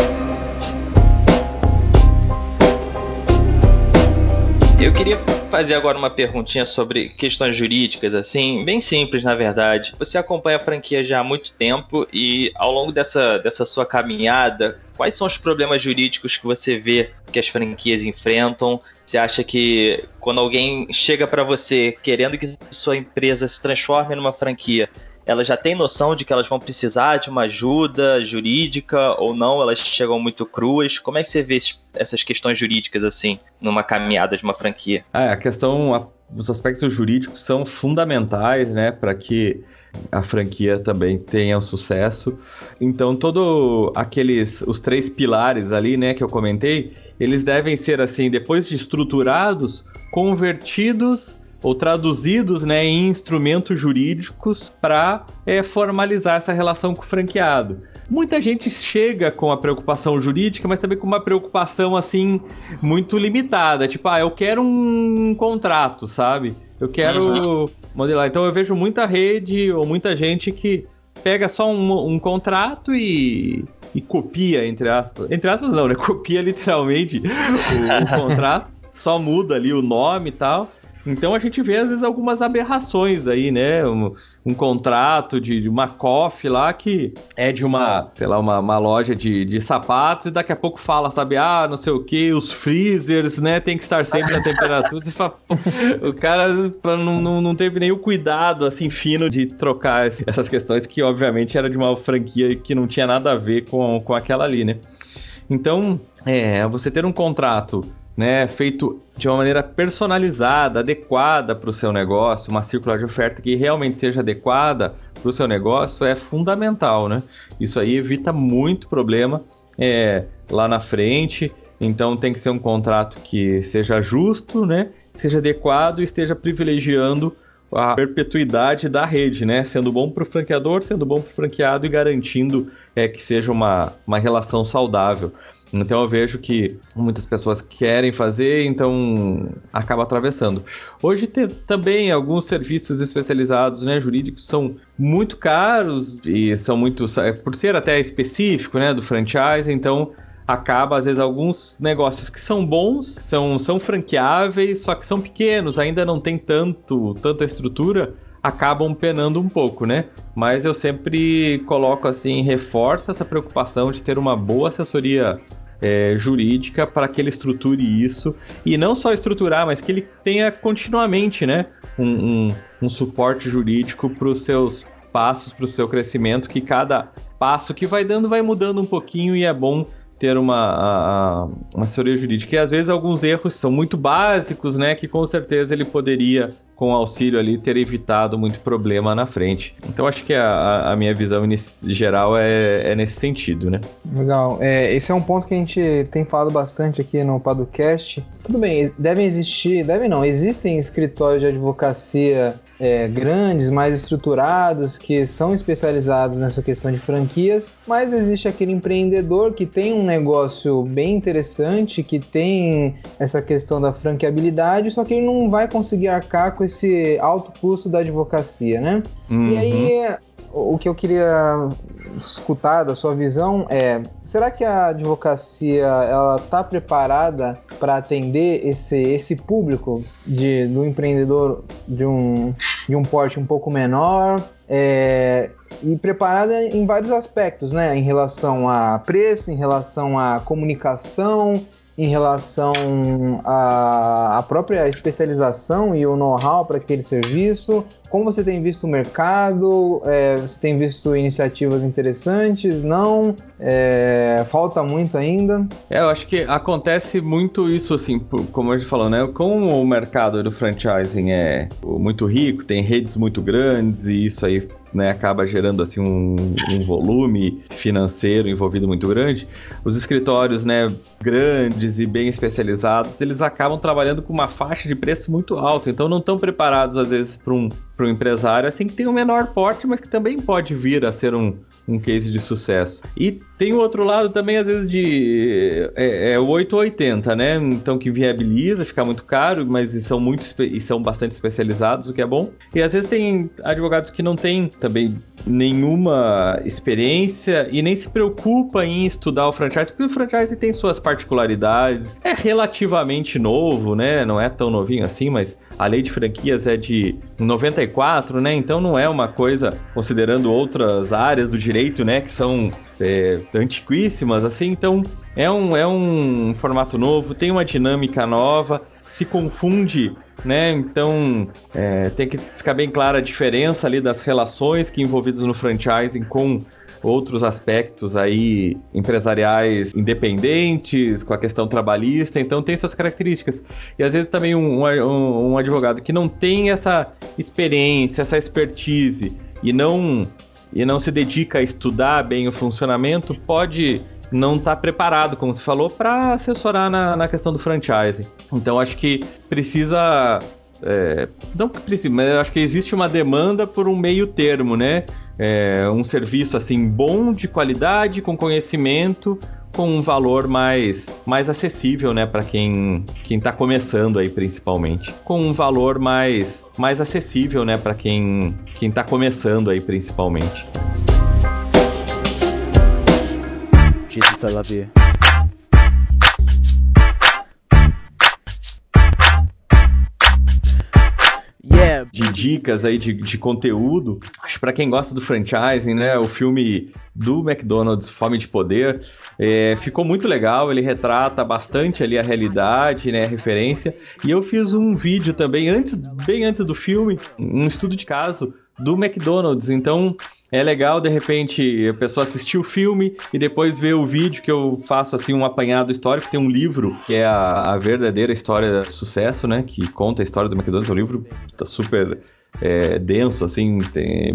Eu queria fazer agora uma perguntinha sobre questões jurídicas, assim, bem simples na verdade. Você acompanha a franquia já há muito tempo e ao longo dessa, dessa sua caminhada, quais são os problemas jurídicos que você vê que as franquias enfrentam? Você acha que quando alguém chega para você querendo que sua empresa se transforme numa franquia, elas já têm noção de que elas vão precisar de uma ajuda jurídica ou não? Elas chegam muito cruas? Como é que você vê essas questões jurídicas assim numa caminhada de uma franquia? Ah, a questão, a, os aspectos jurídicos são fundamentais, né, para que a franquia também tenha o sucesso. Então, todo aqueles os três pilares ali, né, que eu comentei, eles devem ser assim, depois de estruturados, convertidos ou traduzidos né, em instrumentos jurídicos para é, formalizar essa relação com o franqueado. Muita gente chega com a preocupação jurídica, mas também com uma preocupação assim muito limitada, tipo, ah, eu quero um contrato, sabe? Eu quero uhum. modelar. Então eu vejo muita rede ou muita gente que pega só um, um contrato e, e copia, entre aspas. Entre aspas não, né? Copia literalmente o, o contrato, só muda ali o nome e tal. Então a gente vê às vezes algumas aberrações aí, né? Um, um contrato de, de, uma coffee lá que é de uma, sei lá, uma, uma loja de, de sapatos e daqui a pouco fala, sabe, ah, não sei o que, os freezers, né, tem que estar sempre na temperatura. Fala, o cara não, não, não teve o cuidado, assim, fino de trocar essas questões que, obviamente, era de uma franquia que não tinha nada a ver com, com aquela ali, né? Então, é, você ter um contrato né, feito de uma maneira personalizada, adequada para o seu negócio, uma circular de oferta que realmente seja adequada para o seu negócio é fundamental, né? Isso aí evita muito problema é, lá na frente. Então tem que ser um contrato que seja justo, né? Seja adequado e esteja privilegiando a perpetuidade da rede, né? Sendo bom para o franqueador, sendo bom para o franqueado e garantindo é, que seja uma, uma relação saudável. Então eu vejo que muitas pessoas querem fazer, então acaba atravessando. Hoje tem também alguns serviços especializados, né, jurídicos são muito caros e são muito por ser até específico, né, do franchise, então acaba às vezes alguns negócios que são bons, são são franqueáveis, só que são pequenos, ainda não tem tanto tanta estrutura acabam penando um pouco, né? Mas eu sempre coloco assim, reforço essa preocupação de ter uma boa assessoria é, jurídica para que ele estruture isso. E não só estruturar, mas que ele tenha continuamente, né, um, um, um suporte jurídico para os seus passos, para o seu crescimento, que cada passo que vai dando vai mudando um pouquinho e é bom ter uma, a, uma assessoria jurídica. E às vezes alguns erros são muito básicos, né? Que com certeza ele poderia, com auxílio ali, ter evitado muito problema na frente. Então acho que a, a minha visão geral é, é, nesse sentido, né? Legal. É, esse é um ponto que a gente tem falado bastante aqui no Padocast. Tudo bem, devem existir, devem não, existem escritórios de advocacia é, grandes, mais estruturados, que são especializados nessa questão de franquias, mas existe aquele empreendedor que tem um negócio bem interessante, que tem essa questão da franqueabilidade, só que ele não vai conseguir arcar com esse alto custo da advocacia, né? Uhum. E aí o que eu queria escutar da sua visão é: será que a advocacia ela está preparada para atender esse, esse público de, do empreendedor de um, de um porte um pouco menor? É, e preparada em vários aspectos, né? Em relação a preço, em relação à comunicação, em relação à, à própria especialização e o know-how para aquele serviço? Como você tem visto o mercado? É, você tem visto iniciativas interessantes? Não? É, falta muito ainda? É, eu acho que acontece muito isso, assim, como a gente falou, né? Como o mercado do franchising é muito rico, tem redes muito grandes e isso aí né, acaba gerando assim um, um, volume financeiro envolvido muito grande, os escritórios né, grandes e bem especializados, eles acabam trabalhando com uma faixa de preço muito alta, então não estão preparados às vezes para um, um empresário assim que tem um menor porte, mas que também pode vir a ser um, um case de sucesso. E tem o outro lado também, às vezes, de. É, é o 880, né? Então que viabiliza, fica muito caro, mas são muito e são bastante especializados, o que é bom. E às vezes tem advogados que não têm também nenhuma experiência e nem se preocupa em estudar o franchise, porque o franchise tem suas particularidades. É relativamente novo, né? Não é tão novinho assim, mas a lei de franquias é de 94, né? Então não é uma coisa, considerando outras áreas do direito, né? Que são é, antiquíssimas, assim. Então é um, é um formato novo, tem uma dinâmica nova, se confunde né? Então é, tem que ficar bem clara a diferença ali das relações que envolvidas no franchising com outros aspectos aí empresariais independentes, com a questão trabalhista, então tem suas características. E às vezes também um, um, um advogado que não tem essa experiência, essa expertise e não e não se dedica a estudar bem o funcionamento, pode não está preparado, como você falou, para assessorar na, na questão do franchising. Então acho que precisa. É, não precisa, mas acho que existe uma demanda por um meio termo, né? É, um serviço assim bom, de qualidade, com conhecimento, com um valor mais, mais acessível, né, para quem quem está começando aí principalmente, com um valor mais mais acessível, né, para quem quem está começando aí principalmente. Jesus, I love you. De dicas aí de, de conteúdo, acho para quem gosta do franchising, né? O filme do McDonald's, Fome de Poder, é, ficou muito legal. Ele retrata bastante ali a realidade, né? A referência. E eu fiz um vídeo também antes, bem antes do filme, um estudo de caso do McDonald's. Então é legal, de repente, a pessoa assistir o filme e depois ver o vídeo que eu faço assim um apanhado histórico. Tem um livro que é a, a verdadeira história de sucesso, né? Que conta a história do McDonald's. É um livro super é, denso, assim,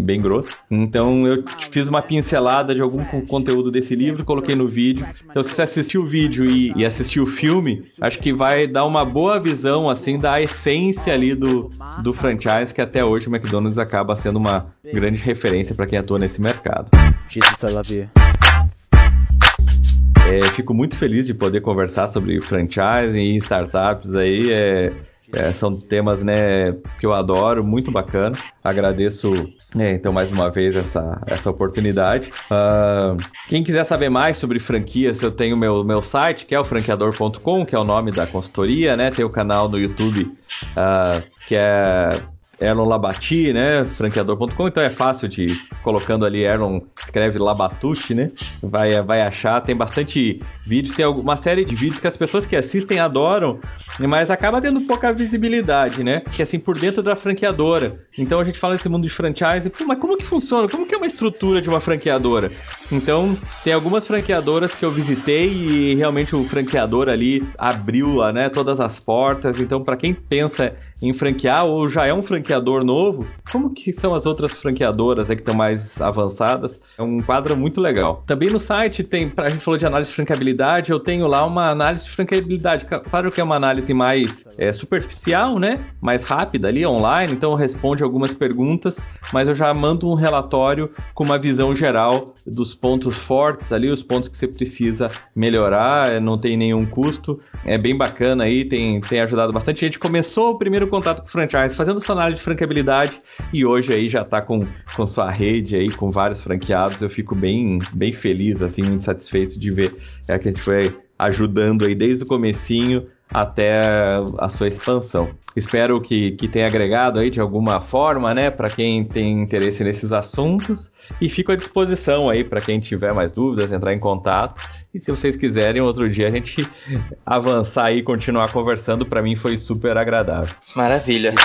bem grosso. Então eu fiz uma pincelada de algum conteúdo desse livro, coloquei no vídeo. Então se você assistiu o vídeo e, e assistiu o filme, acho que vai dar uma boa visão, assim, da essência ali do, do franchise, que até hoje o McDonald's acaba sendo uma grande referência para quem atua nesse mercado. Jesus, I love you. É, fico muito feliz de poder conversar sobre franchising e startups aí. É, é, são temas né, que eu adoro, muito bacana. Agradeço, é, então, mais uma vez essa, essa oportunidade. Uh, quem quiser saber mais sobre franquias, eu tenho meu, meu site, que é o franqueador.com, que é o nome da consultoria, né? Tem o canal no YouTube, uh, que é Erlon Labati, né? Franqueador.com, então é fácil de colocando ali Erlon, escreve Labatucci, né? Vai, vai achar, tem bastante vídeos, tem uma série de vídeos que as pessoas que assistem adoram, mas acaba tendo pouca visibilidade, né? Que é assim, por dentro da franqueadora. Então a gente fala desse mundo de franchise, mas como que funciona? Como que é uma estrutura de uma franqueadora? Então, tem algumas franqueadoras que eu visitei e realmente o franqueador ali abriu né, todas as portas. Então, para quem pensa em franquear ou já é um franqueador novo, como que são as outras franqueadoras que estão mais avançadas? É um quadro muito legal. Também no site tem, a gente falou de análise de franqueabilidade, eu tenho lá uma análise de franqueabilidade. Claro que é uma análise mais é, superficial, né? Mais rápida ali, online, então responde algumas perguntas, mas eu já mando um relatório com uma visão geral dos pontos fortes ali, os pontos que você precisa melhorar, é, não tem nenhum custo. É bem bacana aí, tem, tem ajudado bastante. Gente começou o primeiro contato com o franchise fazendo essa análise de franqueabilidade e hoje aí já está com, com sua rede aí, com vários franqueados. Eu fico bem, bem feliz, assim, muito satisfeito de ver é, que a gente foi ajudando aí desde o comecinho até a sua expansão. Espero que, que tenha agregado aí de alguma forma, né, para quem tem interesse nesses assuntos e fico à disposição aí para quem tiver mais dúvidas, entrar em contato. E se vocês quiserem, outro dia a gente avançar e continuar conversando, para mim foi super agradável. Maravilha.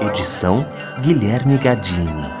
Edição Guilherme Gadini.